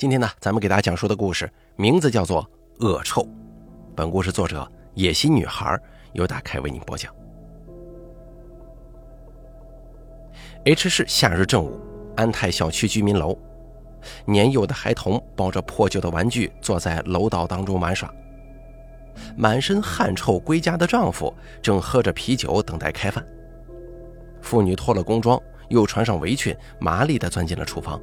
今天呢，咱们给大家讲述的故事名字叫做《恶臭》。本故事作者野心女孩由打开为您播讲。H 市夏日正午，安泰小区居民楼，年幼的孩童抱着破旧的玩具坐在楼道当中玩耍。满身汗臭归家的丈夫正喝着啤酒等待开饭。妇女脱了工装，又穿上围裙，麻利地钻进了厨房。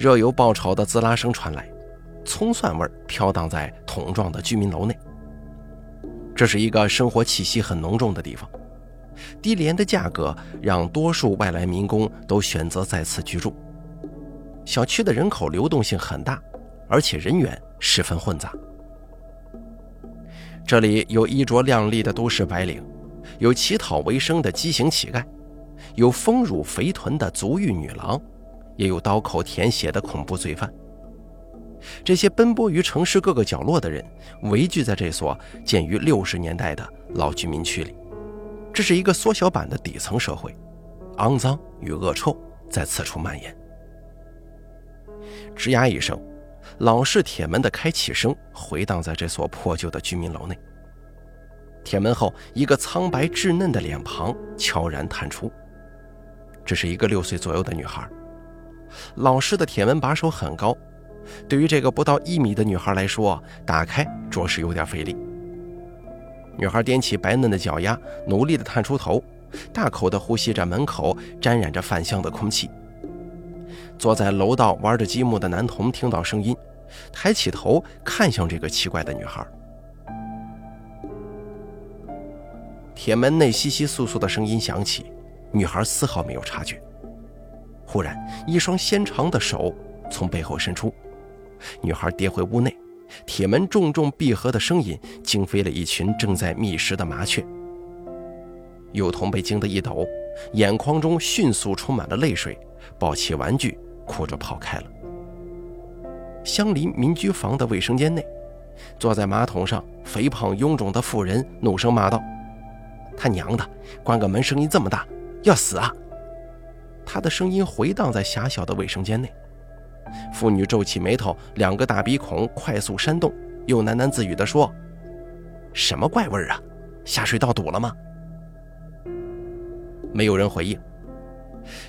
热油爆炒的滋啦声传来，葱蒜味飘荡在桶状的居民楼内。这是一个生活气息很浓重的地方，低廉的价格让多数外来民工都选择在此居住。小区的人口流动性很大，而且人员十分混杂。这里有衣着靓丽的都市白领，有乞讨为生的畸形乞丐，有丰乳肥臀的足浴女郎。也有刀口舔血的恐怖罪犯。这些奔波于城市各个角落的人，围聚在这所建于六十年代的老居民区里。这是一个缩小版的底层社会，肮脏与恶臭在此处蔓延。吱呀一声，老式铁门的开启声回荡在这所破旧的居民楼内。铁门后，一个苍白稚嫩的脸庞悄然探出。这是一个六岁左右的女孩。老式的铁门把手很高，对于这个不到一米的女孩来说，打开着实有点费力。女孩踮起白嫩的脚丫，努力地探出头，大口地呼吸着门口沾染着饭香的空气。坐在楼道玩着积木的男童听到声音，抬起头看向这个奇怪的女孩。铁门内窸窸窣窣的声音响起，女孩丝毫没有察觉。忽然，一双纤长的手从背后伸出，女孩跌回屋内，铁门重重闭合的声音惊飞了一群正在觅食的麻雀。幼童被惊得一抖，眼眶中迅速充满了泪水，抱起玩具，哭着跑开了。相邻民居房的卫生间内，坐在马桶上肥胖臃肿的妇人怒声骂道：“他娘的，关个门声音这么大，要死啊！”他的声音回荡在狭小的卫生间内，妇女皱起眉头，两个大鼻孔快速扇动，又喃喃自语地说：“什么怪味啊？下水道堵了吗？”没有人回应。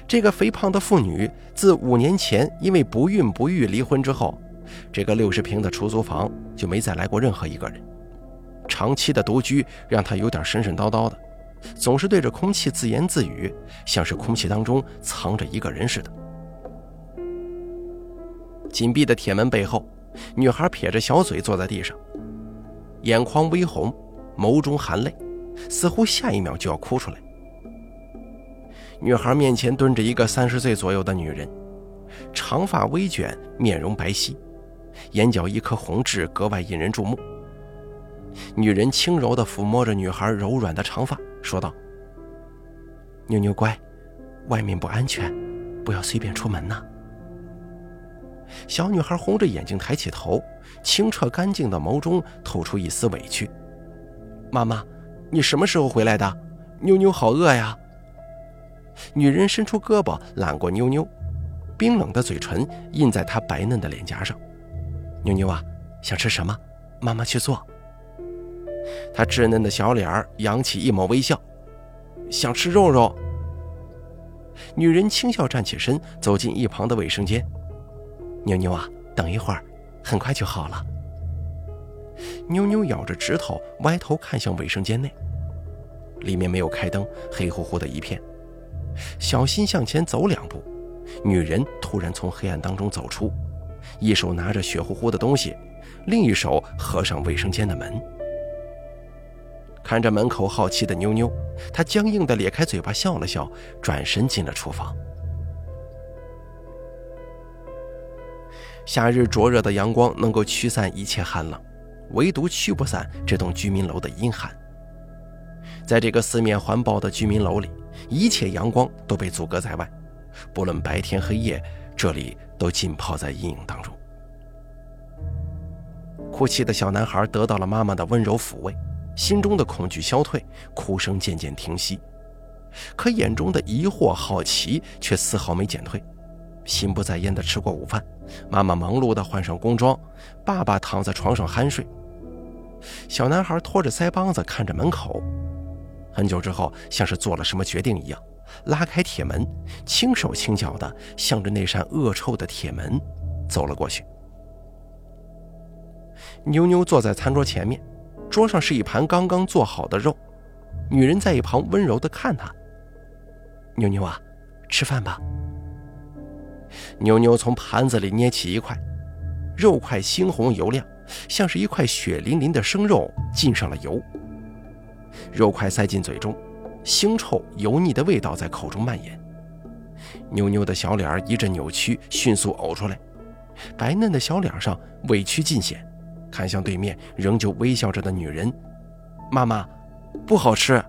这个肥胖的妇女自五年前因为不孕不育离婚之后，这个六十平的出租房就没再来过任何一个人。长期的独居让她有点神神叨叨的。总是对着空气自言自语，像是空气当中藏着一个人似的。紧闭的铁门背后，女孩撇着小嘴坐在地上，眼眶微红，眸中含泪，似乎下一秒就要哭出来。女孩面前蹲着一个三十岁左右的女人，长发微卷，面容白皙，眼角一颗红痣格外引人注目。女人轻柔地抚摸着女孩柔软的长发。说道：“妞妞乖，外面不安全，不要随便出门呐。”小女孩红着眼睛抬起头，清澈干净的眸中透出一丝委屈。“妈妈，你什么时候回来的？妞妞好饿呀。”女人伸出胳膊揽过妞妞，冰冷的嘴唇印在她白嫩的脸颊上。“妞妞啊，想吃什么？妈妈去做。”他稚嫩的小脸儿扬起一抹微笑，想吃肉肉。女人轻笑，站起身，走进一旁的卫生间。妞妞啊，等一会儿，很快就好了。妞妞咬着指头，歪头看向卫生间内，里面没有开灯，黑乎乎的一片。小心向前走两步，女人突然从黑暗当中走出，一手拿着血乎乎的东西，另一手合上卫生间的门。看着门口好奇的妞妞，他僵硬地咧开嘴巴笑了笑，转身进了厨房。夏日灼热的阳光能够驱散一切寒冷，唯独驱不散这栋居民楼的阴寒。在这个四面环抱的居民楼里，一切阳光都被阻隔在外，不论白天黑夜，这里都浸泡在阴影当中。哭泣的小男孩得到了妈妈的温柔抚慰。心中的恐惧消退，哭声渐渐停息，可眼中的疑惑、好奇却丝毫没减退。心不在焉地吃过午饭，妈妈忙碌地换上工装，爸爸躺在床上酣睡。小男孩拖着腮帮子看着门口，很久之后，像是做了什么决定一样，拉开铁门，轻手轻脚地向着那扇恶臭的铁门走了过去。妞妞坐在餐桌前面，桌上是一盘刚刚做好的肉，女人在一旁温柔的看他。妞妞啊，吃饭吧。妞妞从盘子里捏起一块，肉块猩红油亮，像是一块血淋淋的生肉浸上了油。肉块塞进嘴中，腥臭油腻的味道在口中蔓延。妞妞的小脸一阵扭曲，迅速呕出来，白嫩的小脸上委屈尽显，看向对面仍旧微笑着的女人：“妈妈，不好吃。”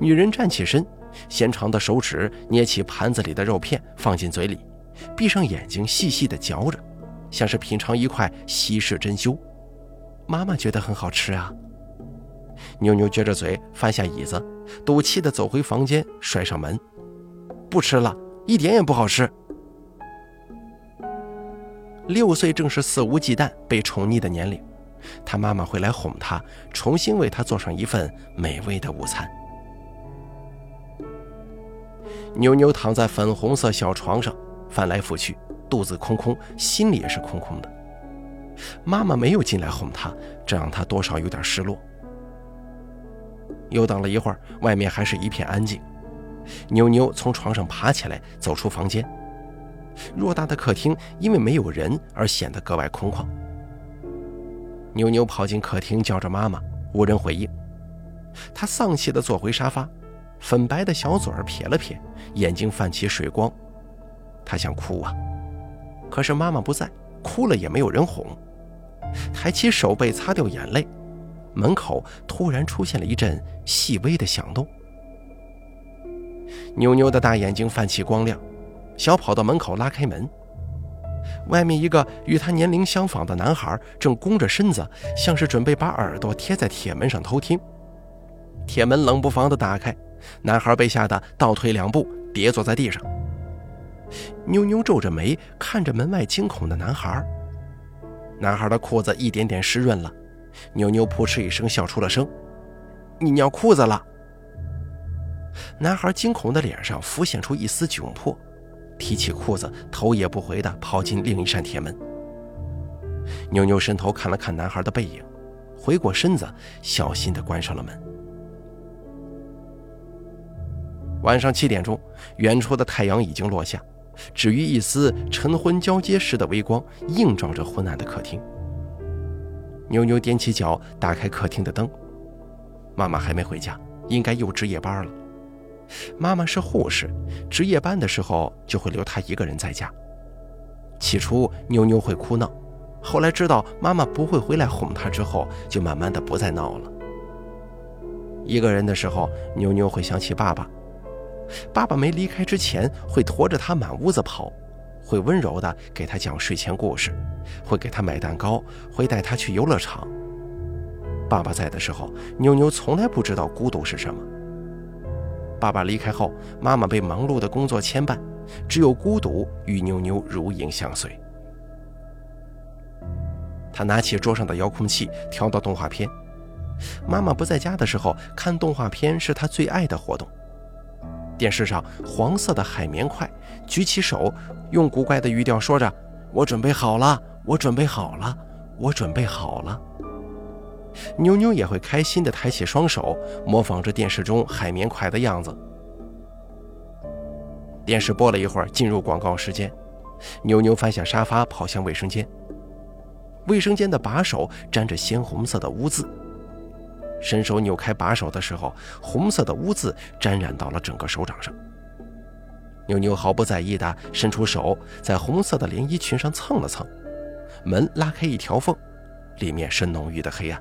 女人站起身。纤长的手指捏起盘子里的肉片，放进嘴里，闭上眼睛细细的嚼着，像是品尝一块稀世珍馐。妈妈觉得很好吃啊。妞妞撅着嘴，翻下椅子，赌气的走回房间，摔上门，不吃了，一点也不好吃。六岁正是肆无忌惮、被宠溺的年龄，他妈妈会来哄他，重新为他做上一份美味的午餐。妞妞躺在粉红色小床上，翻来覆去，肚子空空，心里也是空空的。妈妈没有进来哄她，这让她多少有点失落。又等了一会儿，外面还是一片安静。妞妞从床上爬起来，走出房间。偌大的客厅因为没有人而显得格外空旷。妞妞跑进客厅，叫着妈妈，无人回应。她丧气地坐回沙发。粉白的小嘴儿撇了撇，眼睛泛起水光。她想哭啊，可是妈妈不在，哭了也没有人哄。抬起手背擦掉眼泪，门口突然出现了一阵细微的响动。妞妞的大眼睛泛起光亮，小跑到门口拉开门。外面一个与他年龄相仿的男孩正弓着身子，像是准备把耳朵贴在铁门上偷听。铁门冷不防地打开。男孩被吓得倒退两步，跌坐在地上。妞妞皱着眉看着门外惊恐的男孩。男孩的裤子一点点湿润了，妞妞扑哧一声笑出了声：“你尿裤子了！”男孩惊恐的脸上浮现出一丝窘迫，提起裤子，头也不回地跑进另一扇铁门。妞妞伸头看了看男孩的背影，回过身子，小心地关上了门。晚上七点钟，远处的太阳已经落下，只余一丝晨昏交接时的微光映照着昏暗的客厅。妞妞踮起脚打开客厅的灯，妈妈还没回家，应该又值夜班了。妈妈是护士，值夜班的时候就会留她一个人在家。起初妞妞会哭闹，后来知道妈妈不会回来哄她之后，就慢慢的不再闹了。一个人的时候，妞妞会想起爸爸。爸爸没离开之前，会驮着她满屋子跑，会温柔的给她讲睡前故事，会给她买蛋糕，会带她去游乐场。爸爸在的时候，妞妞从来不知道孤独是什么。爸爸离开后，妈妈被忙碌的工作牵绊，只有孤独与妞妞如影相随。他拿起桌上的遥控器，调到动画片。妈妈不在家的时候，看动画片是他最爱的活动。电视上黄色的海绵块，举起手，用古怪的语调说着：“我准备好了，我准备好了，我准备好了。”妞妞也会开心地抬起双手，模仿着电视中海绵块的样子。电视播了一会儿，进入广告时间，妞妞翻下沙发，跑向卫生间。卫生间的把手沾着鲜红色的污渍。伸手扭开把手的时候，红色的污渍沾染到了整个手掌上。妞妞毫不在意地伸出手，在红色的连衣裙上蹭了蹭，门拉开一条缝，里面是浓郁的黑暗。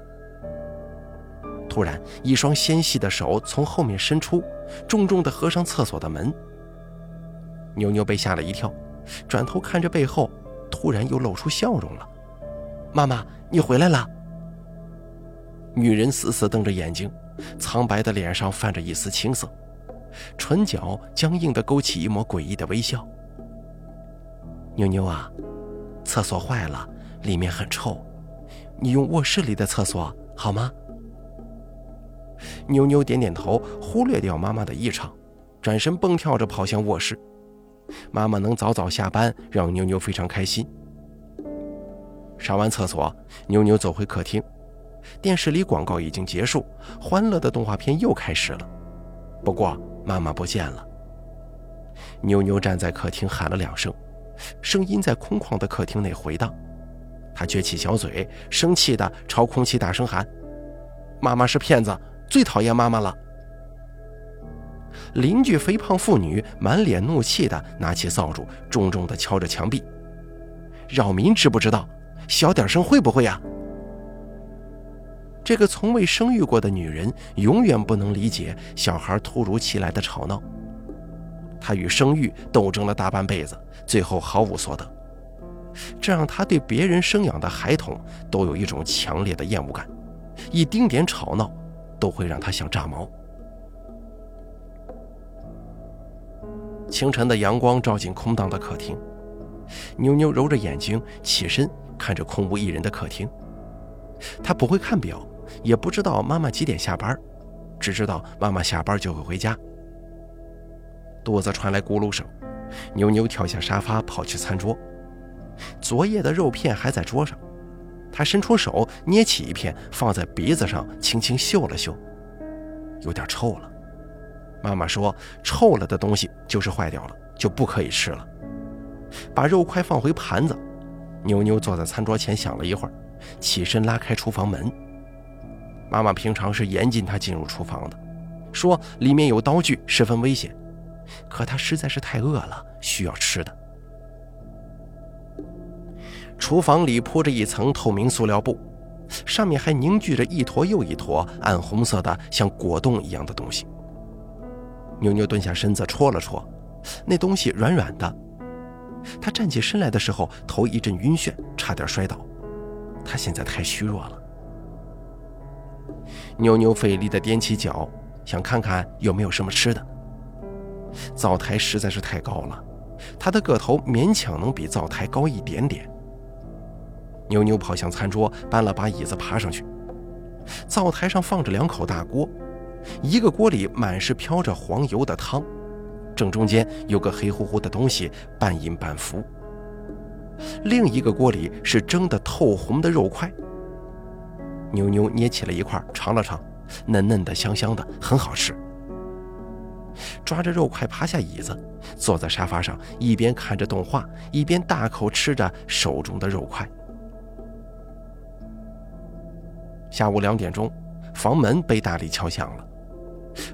突然，一双纤细的手从后面伸出，重重地合上厕所的门。妞妞被吓了一跳，转头看着背后，突然又露出笑容了：“妈妈，你回来了。”女人死死瞪着眼睛，苍白的脸上泛着一丝青色，唇角僵硬地勾起一抹诡异的微笑。妞妞啊，厕所坏了，里面很臭，你用卧室里的厕所好吗？”妞妞点点头，忽略掉妈妈的异常，转身蹦跳着跑向卧室。妈妈能早早下班，让妞妞非常开心。上完厕所，妞妞走回客厅，电视里广告已经结束，欢乐的动画片又开始了。不过妈妈不见了。妞妞站在客厅喊了两声，声音在空旷的客厅内回荡。她撅起小嘴，生气地朝空气大声喊：“妈妈是骗子，最讨厌妈妈了！”邻居肥胖妇女满脸怒气地拿起扫帚，重重地敲着墙壁。扰民知不知道？小点声会不会呀？这个从未生育过的女人永远不能理解小孩突如其来的吵闹。她与生育斗争了大半辈子，最后毫无所得，这让她对别人生养的孩童都有一种强烈的厌恶感，一丁点吵闹都会让他想炸毛。清晨的阳光照进空荡的客厅，妞妞揉着眼睛起身，看着空无一人的客厅。她不会看表，也不知道妈妈几点下班，只知道妈妈下班就会回家。肚子传来咕噜声，妞妞跳下沙发，跑去餐桌。昨夜的肉片还在桌上，他伸出手捏起一片，放在鼻子上，轻轻嗅了嗅，有点臭了。妈妈说：“臭了的东西就是坏掉了，就不可以吃了。”把肉块放回盘子，妞妞坐在餐桌前想了一会儿，起身拉开厨房门。妈妈平常是严禁她进入厨房的，说里面有刀具，十分危险。可她实在是太饿了，需要吃的。厨房里铺着一层透明塑料布，上面还凝聚着一坨又一坨暗红色的像果冻一样的东西。妞妞蹲下身子戳了戳，那东西软软的。她站起身来的时候，头一阵晕眩，差点摔倒。她现在太虚弱了。妞妞费力地踮起脚，想看看有没有什么吃的。灶台实在是太高了，她的个头勉强能比灶台高一点点。妞妞跑向餐桌，搬了把椅子，爬上去。灶台上放着两口大锅。一个锅里满是飘着黄油的汤，正中间有个黑乎乎的东西，半隐半浮。另一个锅里是蒸的透红的肉块。妞妞捏起了一块，尝了尝，嫩嫩的、香香的，很好吃。抓着肉块爬下椅子，坐在沙发上，一边看着动画，一边大口吃着手中的肉块。下午两点钟，房门被大力敲响了。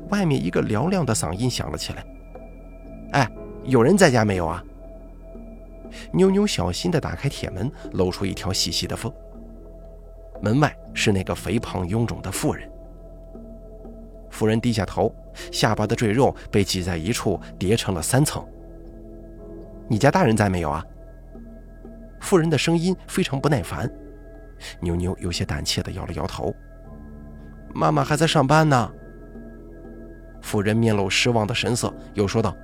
外面一个嘹亮的嗓音响了起来：“哎，有人在家没有啊？”妞妞小心地打开铁门，露出一条细细的缝。门外是那个肥胖臃肿的妇人。妇人低下头，下巴的赘肉被挤在一处，叠成了三层。“你家大人在没有啊？”妇人的声音非常不耐烦。妞妞有些胆怯地摇了摇头：“妈妈还在上班呢。”妇人面露失望的神色，又说道：“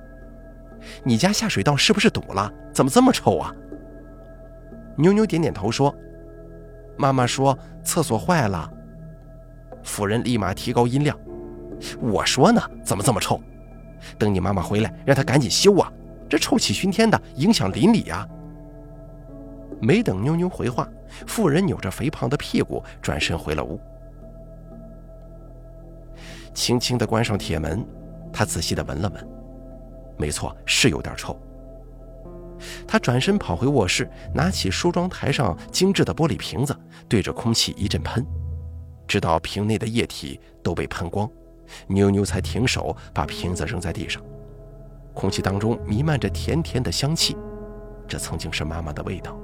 你家下水道是不是堵了？怎么这么臭啊？”妞妞点点头说：“妈妈说厕所坏了。”妇人立马提高音量：“我说呢，怎么这么臭？等你妈妈回来，让她赶紧修啊！这臭气熏天的，影响邻里呀！”没等妞妞回话，妇人扭着肥胖的屁股转身回了屋。轻轻地关上铁门，他仔细地闻了闻，没错，是有点臭。他转身跑回卧室，拿起梳妆台上精致的玻璃瓶子，对着空气一阵喷，直到瓶内的液体都被喷光，妞妞才停手，把瓶子扔在地上。空气当中弥漫着甜甜的香气，这曾经是妈妈的味道。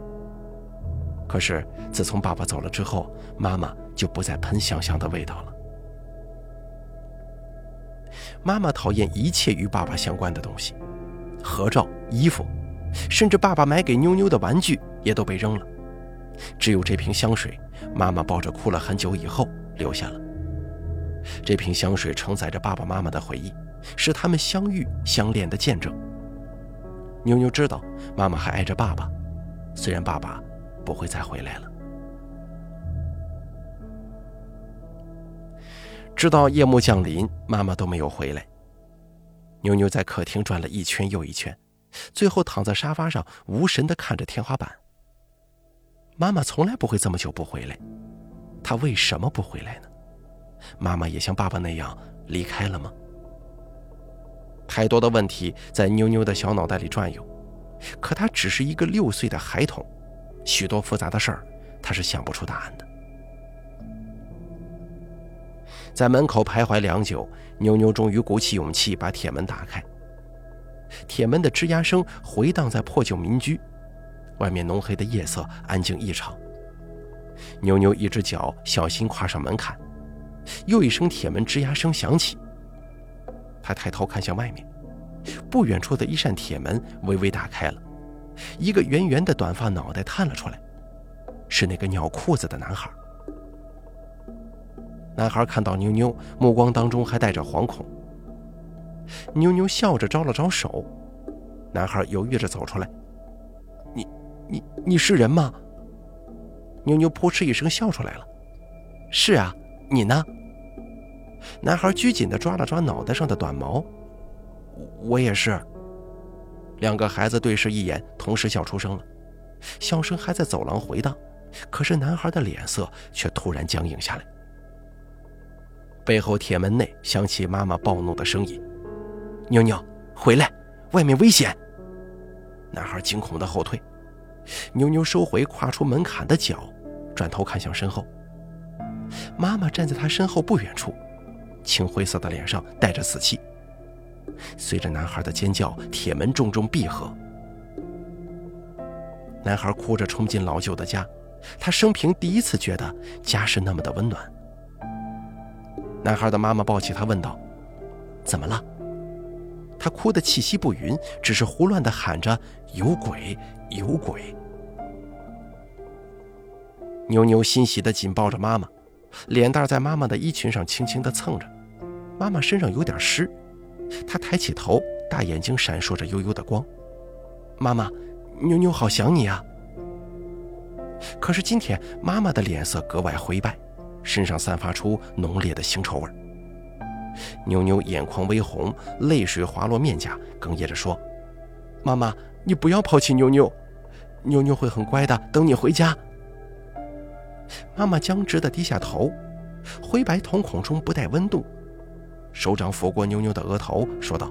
可是自从爸爸走了之后，妈妈就不再喷香香的味道了。妈妈讨厌一切与爸爸相关的东西，合照、衣服，甚至爸爸买给妞妞的玩具也都被扔了。只有这瓶香水，妈妈抱着哭了很久以后留下了。这瓶香水承载着爸爸妈妈的回忆，是他们相遇相恋的见证。妞妞知道妈妈还爱着爸爸，虽然爸爸不会再回来了。直到夜幕降临，妈妈都没有回来。妞妞在客厅转了一圈又一圈，最后躺在沙发上，无神地看着天花板。妈妈从来不会这么久不回来，她为什么不回来呢？妈妈也像爸爸那样离开了吗？太多的问题在妞妞的小脑袋里转悠，可她只是一个六岁的孩童，许多复杂的事儿，他是想不出答案的。在门口徘徊良久，妞妞终于鼓起勇气把铁门打开。铁门的吱呀声回荡在破旧民居，外面浓黑的夜色安静异常。妞妞一只脚小心跨上门槛，又一声铁门吱呀声响起。她抬头看向外面，不远处的一扇铁门微微打开了，一个圆圆的短发脑袋探了出来，是那个尿裤子的男孩。男孩看到妞妞，目光当中还带着惶恐。妞妞笑着招了招手，男孩犹豫着走出来：“你、你、你是人吗？”妞妞扑哧一声笑出来了：“是啊，你呢？”男孩拘谨地抓了抓脑袋上的短毛：“我也是。”两个孩子对视一眼，同时笑出声了，笑声还在走廊回荡，可是男孩的脸色却突然僵硬下来。背后铁门内响起妈妈暴怒的声音：“妞妞，回来，外面危险！”男孩惊恐的后退。妞妞收回跨出门槛的脚，转头看向身后。妈妈站在他身后不远处，青灰色的脸上带着死气。随着男孩的尖叫，铁门重重闭合。男孩哭着冲进老旧的家，他生平第一次觉得家是那么的温暖。男孩的妈妈抱起他，问道：“怎么了？”他哭得气息不匀，只是胡乱地喊着：“有鬼，有鬼！”妞妞欣喜地紧抱着妈妈，脸蛋在妈妈的衣裙上轻轻地蹭着。妈妈身上有点湿，她抬起头，大眼睛闪烁着幽幽的光。妈妈，妞妞好想你啊！可是今天妈妈的脸色格外灰败。身上散发出浓烈的腥臭味妞妞眼眶微红，泪水滑落面颊，哽咽着说：“妈妈，你不要抛弃妞妞，妞妞会很乖的，等你回家。”妈妈僵直的低下头，灰白瞳孔中不带温度，手掌抚过妞妞的额头，说道：“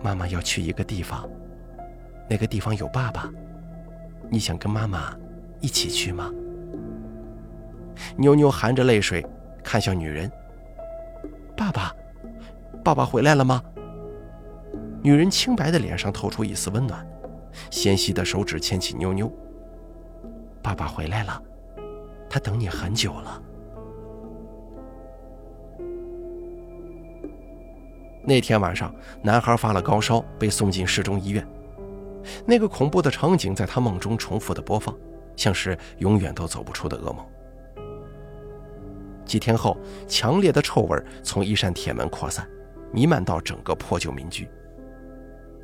妈妈要去一个地方，那个地方有爸爸，你想跟妈妈一起去吗？”妞妞含着泪水看向女人：“爸爸，爸爸回来了吗？”女人清白的脸上透出一丝温暖，纤细的手指牵起妞妞：“爸爸回来了，他等你很久了。”那天晚上，男孩发了高烧，被送进市中医院。那个恐怖的场景在他梦中重复的播放，像是永远都走不出的噩梦。几天后，强烈的臭味从一扇铁门扩散，弥漫到整个破旧民居。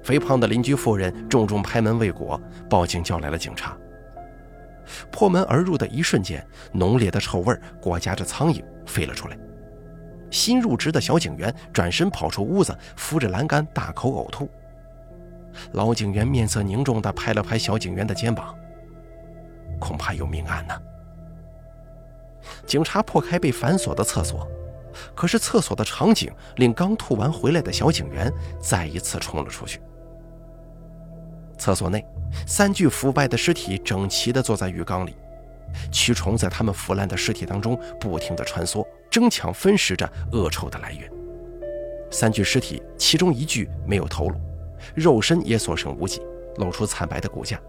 肥胖的邻居妇人重重拍门未果，报警叫来了警察。破门而入的一瞬间，浓烈的臭味裹夹着苍蝇飞了出来。新入职的小警员转身跑出屋子，扶着栏杆大口呕吐。老警员面色凝重地拍了拍小警员的肩膀：“恐怕有命案呢。”警察破开被反锁的厕所，可是厕所的场景令刚吐完回来的小警员再一次冲了出去。厕所内，三具腐败的尸体整齐地坐在浴缸里，蛆虫在他们腐烂的尸体当中不停地穿梭，争抢分食着恶臭的来源。三具尸体，其中一具没有头颅，肉身也所剩无几，露出惨白的骨架。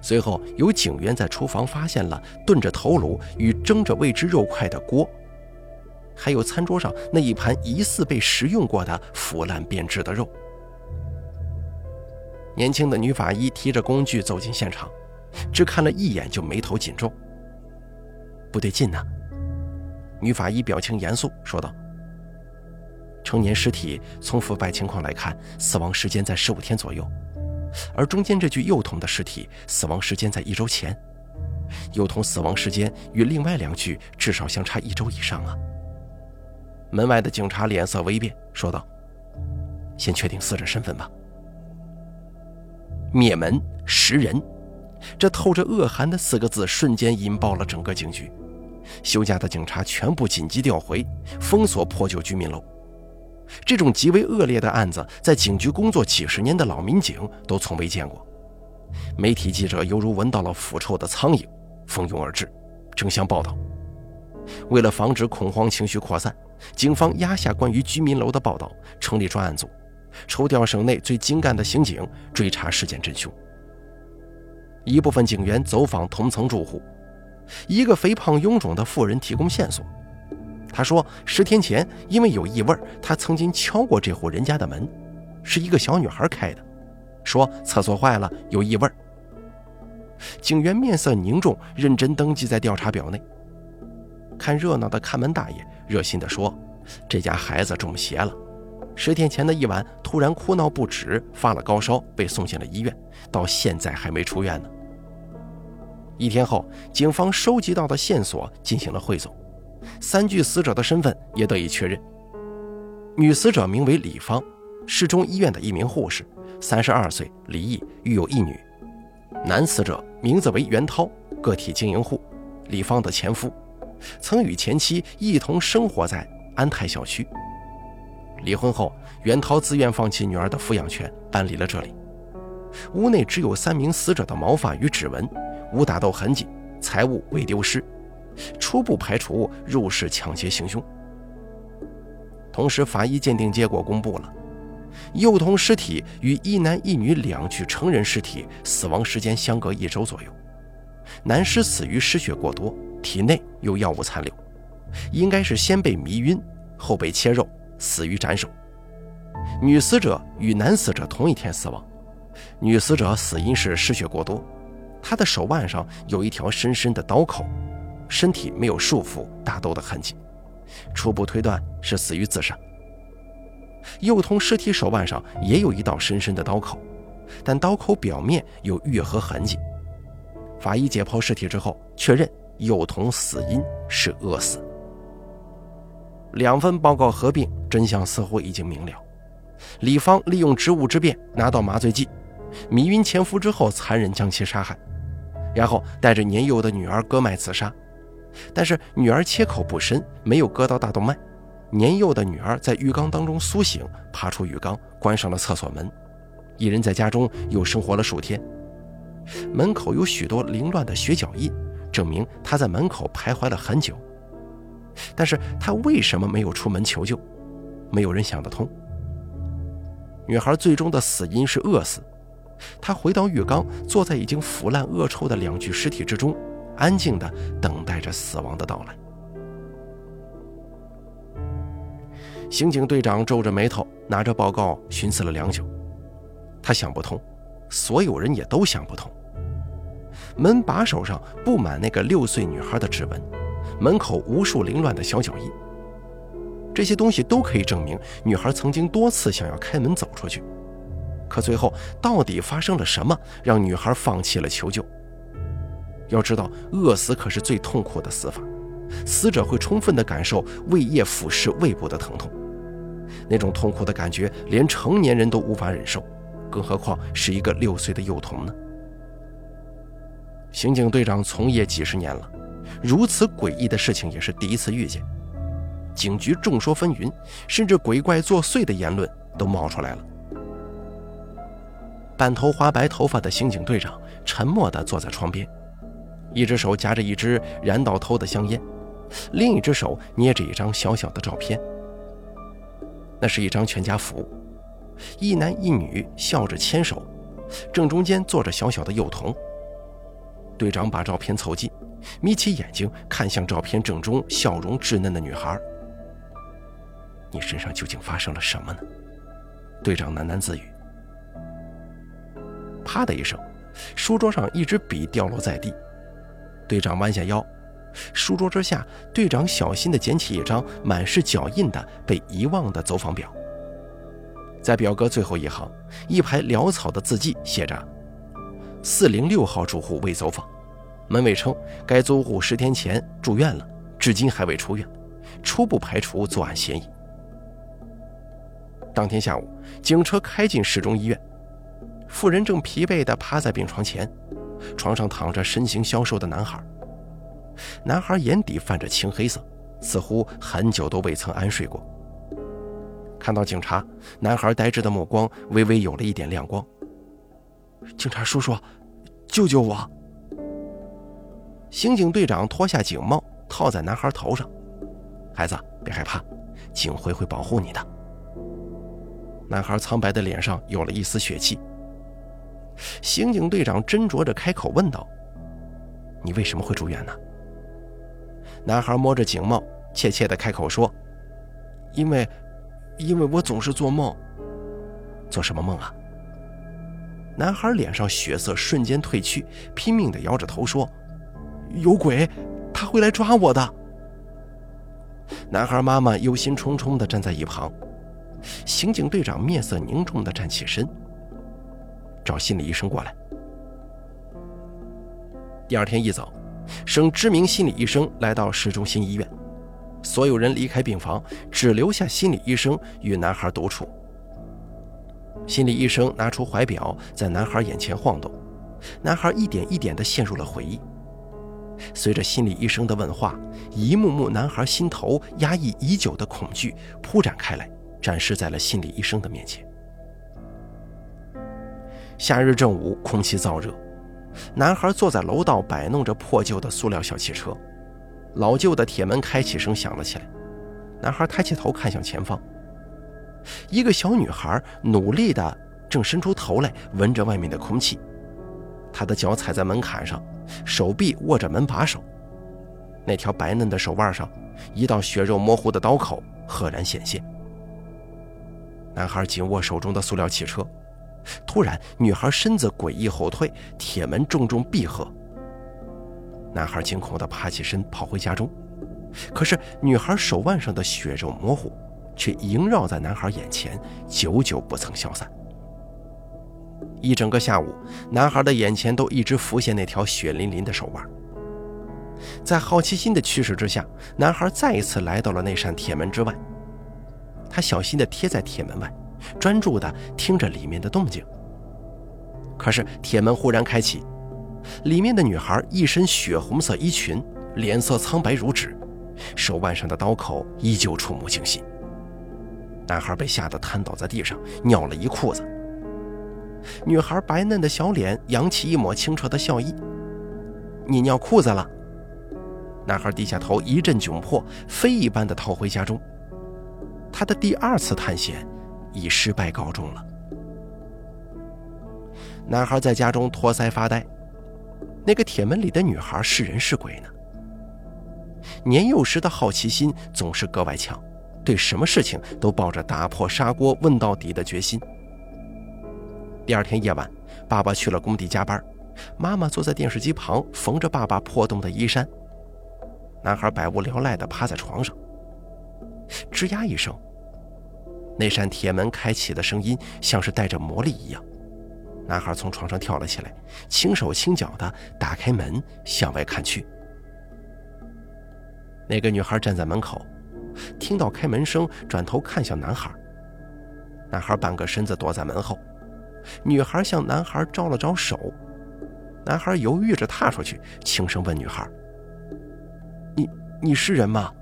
随后，有警员在厨房发现了炖着头颅与蒸着未知肉块的锅，还有餐桌上那一盘疑似被食用过的腐烂变质的肉。年轻的女法医提着工具走进现场，只看了一眼就眉头紧皱。不对劲呢。女法医表情严肃说道：“成年尸体从腐败情况来看，死亡时间在十五天左右，而中间这具幼童的尸体死亡时间在一周前，幼童死亡时间与另外两具至少相差一周以上啊！门外的警察脸色微变，说道：“先确定死者身份吧。”灭门食人，这透着恶寒的四个字瞬间引爆了整个警局。休假的警察全部紧急调回，封锁破旧居民楼。这种极为恶劣的案子，在警局工作几十年的老民警都从未见过。媒体记者犹如闻到了腐臭的苍蝇，蜂拥而至，争相报道。为了防止恐慌情绪扩散，警方压下关于居民楼的报道，成立专案组，抽调省内最精干的刑警追查事件真凶。一部分警员走访同层住户，一个肥胖臃肿的妇人提供线索。他说，十天前因为有异味，他曾经敲过这户人家的门，是一个小女孩开的，说厕所坏了有异味。警员面色凝重，认真登记在调查表内。看热闹的看门大爷热心地说：“这家孩子中邪了，十天前的一晚突然哭闹不止，发了高烧，被送进了医院，到现在还没出院呢。”一天后，警方收集到的线索进行了汇总。三具死者的身份也得以确认。女死者名为李芳，市中医院的一名护士，三十二岁，离异，育有一女。男死者名字为袁涛，个体经营户，李芳的前夫，曾与前妻一同生活在安泰小区。离婚后，袁涛自愿放弃女儿的抚养权，搬离了这里。屋内只有三名死者的毛发与指纹，无打斗痕迹，财物未丢失。初步排除入室抢劫行凶。同时，法医鉴定结果公布了，幼童尸体与一男一女两具成人尸体死亡时间相隔一周左右。男尸死于失血过多，体内有药物残留，应该是先被迷晕，后被切肉，死于斩首。女死者与男死者同一天死亡，女死者死因是失血过多，他的手腕上有一条深深的刀口。身体没有束缚、打斗的痕迹，初步推断是死于自杀。幼童尸体手腕上也有一道深深的刀口，但刀口表面有愈合痕迹。法医解剖尸体之后，确认幼童死因是饿死。两份报告合并，真相似乎已经明了：李芳利用职务之便拿到麻醉剂，迷晕前夫之后，残忍将其杀害，然后带着年幼的女儿割脉自杀。但是女儿切口不深，没有割到大动脉。年幼的女儿在浴缸当中苏醒，爬出浴缸，关上了厕所门。一人在家中又生活了数天。门口有许多凌乱的血脚印，证明他在门口徘徊了很久。但是他为什么没有出门求救？没有人想得通。女孩最终的死因是饿死。他回到浴缸，坐在已经腐烂恶臭的两具尸体之中。安静的等待着死亡的到来。刑警队长皱着眉头，拿着报告寻思了良久。他想不通，所有人也都想不通。门把手上布满那个六岁女孩的指纹，门口无数凌乱的小脚印，这些东西都可以证明女孩曾经多次想要开门走出去。可最后，到底发生了什么，让女孩放弃了求救？要知道，饿死可是最痛苦的死法，死者会充分的感受胃液腐蚀胃部的疼痛，那种痛苦的感觉连成年人都无法忍受，更何况是一个六岁的幼童呢？刑警队长从业几十年了，如此诡异的事情也是第一次遇见。警局众说纷纭，甚至鬼怪作祟的言论都冒出来了。半头花白头发的刑警队长沉默地坐在窗边。一只手夹着一支燃到头的香烟，另一只手捏着一张小小的照片。那是一张全家福，一男一女笑着牵手，正中间坐着小小的幼童。队长把照片凑近，眯起眼睛看向照片正中笑容稚嫩的女孩：“你身上究竟发生了什么呢？”队长喃喃自语。啪的一声，书桌上一支笔掉落在地。队长弯下腰，书桌之下，队长小心地捡起一张满是脚印的被遗忘的走访表。在表格最后一行，一排潦草的字迹写着：“四零六号住户未走访，门卫称该租户十天前住院了，至今还未出院，初步排除作案嫌疑。”当天下午，警车开进市中医院，妇人正疲惫地趴在病床前，床上躺着身形消瘦的男孩。男孩眼底泛着青黑色，似乎很久都未曾安睡过。看到警察，男孩呆滞的目光微微有了一点亮光。警察叔叔，救救我！刑警队长脱下警帽套在男孩头上。孩子，别害怕，警徽会保护你的。男孩苍白的脸上有了一丝血气。刑警队长斟酌着开口问道：“你为什么会住院呢？”男孩摸着警帽，怯怯地开口说：“因为，因为我总是做梦。做什么梦啊？”男孩脸上血色瞬间褪去，拼命地摇着头说：“有鬼，他会来抓我的。”男孩妈妈忧心忡忡地站在一旁。刑警队长面色凝重地站起身，找心理医生过来。第二天一早。省知名心理医生来到市中心医院，所有人离开病房，只留下心理医生与男孩独处。心理医生拿出怀表，在男孩眼前晃动，男孩一点一点地陷入了回忆。随着心理医生的问话，一幕幕男孩心头压抑已久的恐惧铺展开来，展示在了心理医生的面前。夏日正午，空气燥热。男孩坐在楼道，摆弄着破旧的塑料小汽车，老旧的铁门开启声响了起来。男孩抬起头看向前方，一个小女孩努力的正伸出头来闻着外面的空气，她的脚踩在门槛上，手臂握着门把手，那条白嫩的手腕上，一道血肉模糊的刀口赫然显现。男孩紧握手中的塑料汽车。突然，女孩身子诡异后退，铁门重重闭合。男孩惊恐地爬起身，跑回家中。可是，女孩手腕上的血肉模糊，却萦绕在男孩眼前，久久不曾消散。一整个下午，男孩的眼前都一直浮现那条血淋淋的手腕。在好奇心的驱使之下，男孩再一次来到了那扇铁门之外。他小心地贴在铁门外。专注地听着里面的动静。可是铁门忽然开启，里面的女孩一身血红色衣裙，脸色苍白如纸，手腕上的刀口依旧触目惊心。男孩被吓得瘫倒在地上，尿了一裤子。女孩白嫩的小脸扬起一抹清澈的笑意：“你尿裤子了？”男孩低下头，一阵窘迫，飞一般的逃回家中。他的第二次探险。以失败告终了。男孩在家中托腮发呆，那个铁门里的女孩是人是鬼呢？年幼时的好奇心总是格外强，对什么事情都抱着打破砂锅问到底的决心。第二天夜晚，爸爸去了工地加班，妈妈坐在电视机旁缝着爸爸破洞的衣衫。男孩百无聊赖地趴在床上，吱呀一声。那扇铁门开启的声音像是带着魔力一样，男孩从床上跳了起来，轻手轻脚地打开门向外看去。那个女孩站在门口，听到开门声，转头看向男孩。男孩半个身子躲在门后，女孩向男孩招了招手，男孩犹豫着踏出去，轻声问女孩：“你你是人吗？”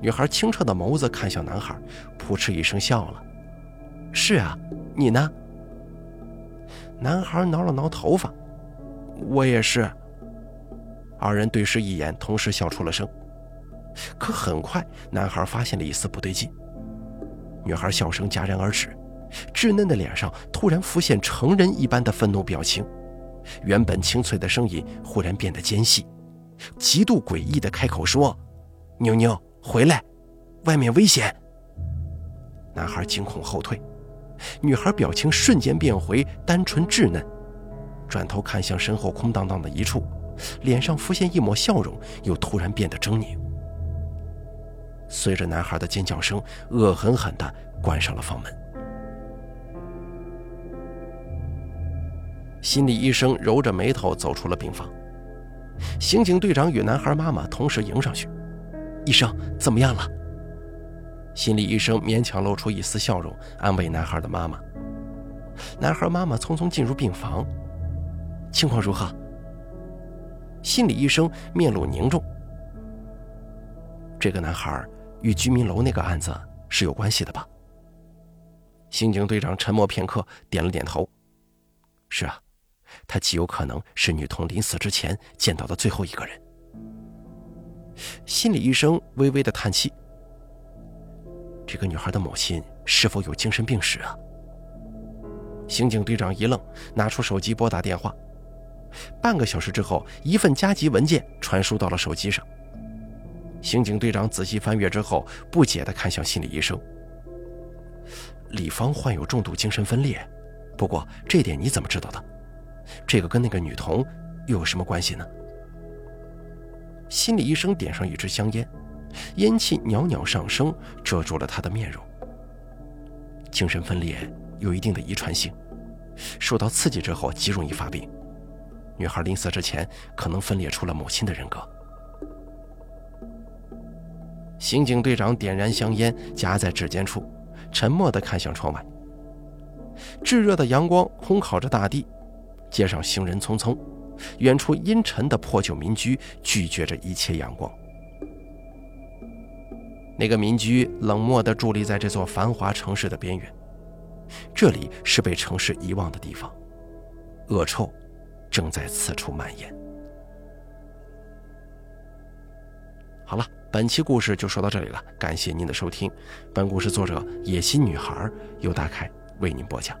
女孩清澈的眸子看向男孩，扑哧一声笑了：“是啊，你呢？”男孩挠了挠头发：“我也是。”二人对视一眼，同时笑出了声。可很快，男孩发现了一丝不对劲。女孩笑声戛然而止，稚嫩的脸上突然浮现成人一般的愤怒表情，原本清脆的声音忽然变得尖细，极度诡异的开口说：“妞妞。”回来，外面危险！男孩惊恐后退，女孩表情瞬间变回单纯稚嫩，转头看向身后空荡荡的一处，脸上浮现一抹笑容，又突然变得狰狞。随着男孩的尖叫声，恶狠狠地关上了房门。心理医生揉着眉头走出了病房。刑警队长与男孩妈妈同时迎上去：“医生，怎么样了？”心理医生勉强露出一丝笑容，安慰男孩的妈妈。男孩妈妈匆匆进入病房：“情况如何？”心理医生面露凝重：“这个男孩与居民楼那个案子是有关系的吧？”刑警队长沉默片刻，点了点头：“是啊。”他极有可能是女童临死之前见到的最后一个人。心理医生微微的叹气：“这个女孩的母亲是否有精神病史啊？”刑警队长一愣，拿出手机拨打电话。半个小时之后，一份加急文件传输到了手机上。刑警队长仔细翻阅之后，不解的看向心理医生：“李芳患有重度精神分裂，不过这点你怎么知道的？”这个跟那个女童又有什么关系呢？心理医生点上一支香烟，烟气袅袅上升，遮住了他的面容。精神分裂有一定的遗传性，受到刺激之后极容易发病。女孩临死之前可能分裂出了母亲的人格。刑警队长点燃香烟，夹在指尖处，沉默地看向窗外。炙热的阳光烘烤着大地。街上行人匆匆，远处阴沉的破旧民居拒绝着一切阳光。那个民居冷漠地伫立在这座繁华城市的边缘，这里是被城市遗忘的地方，恶臭正在此处蔓延。好了，本期故事就说到这里了，感谢您的收听。本故事作者野心女孩由大凯为您播讲。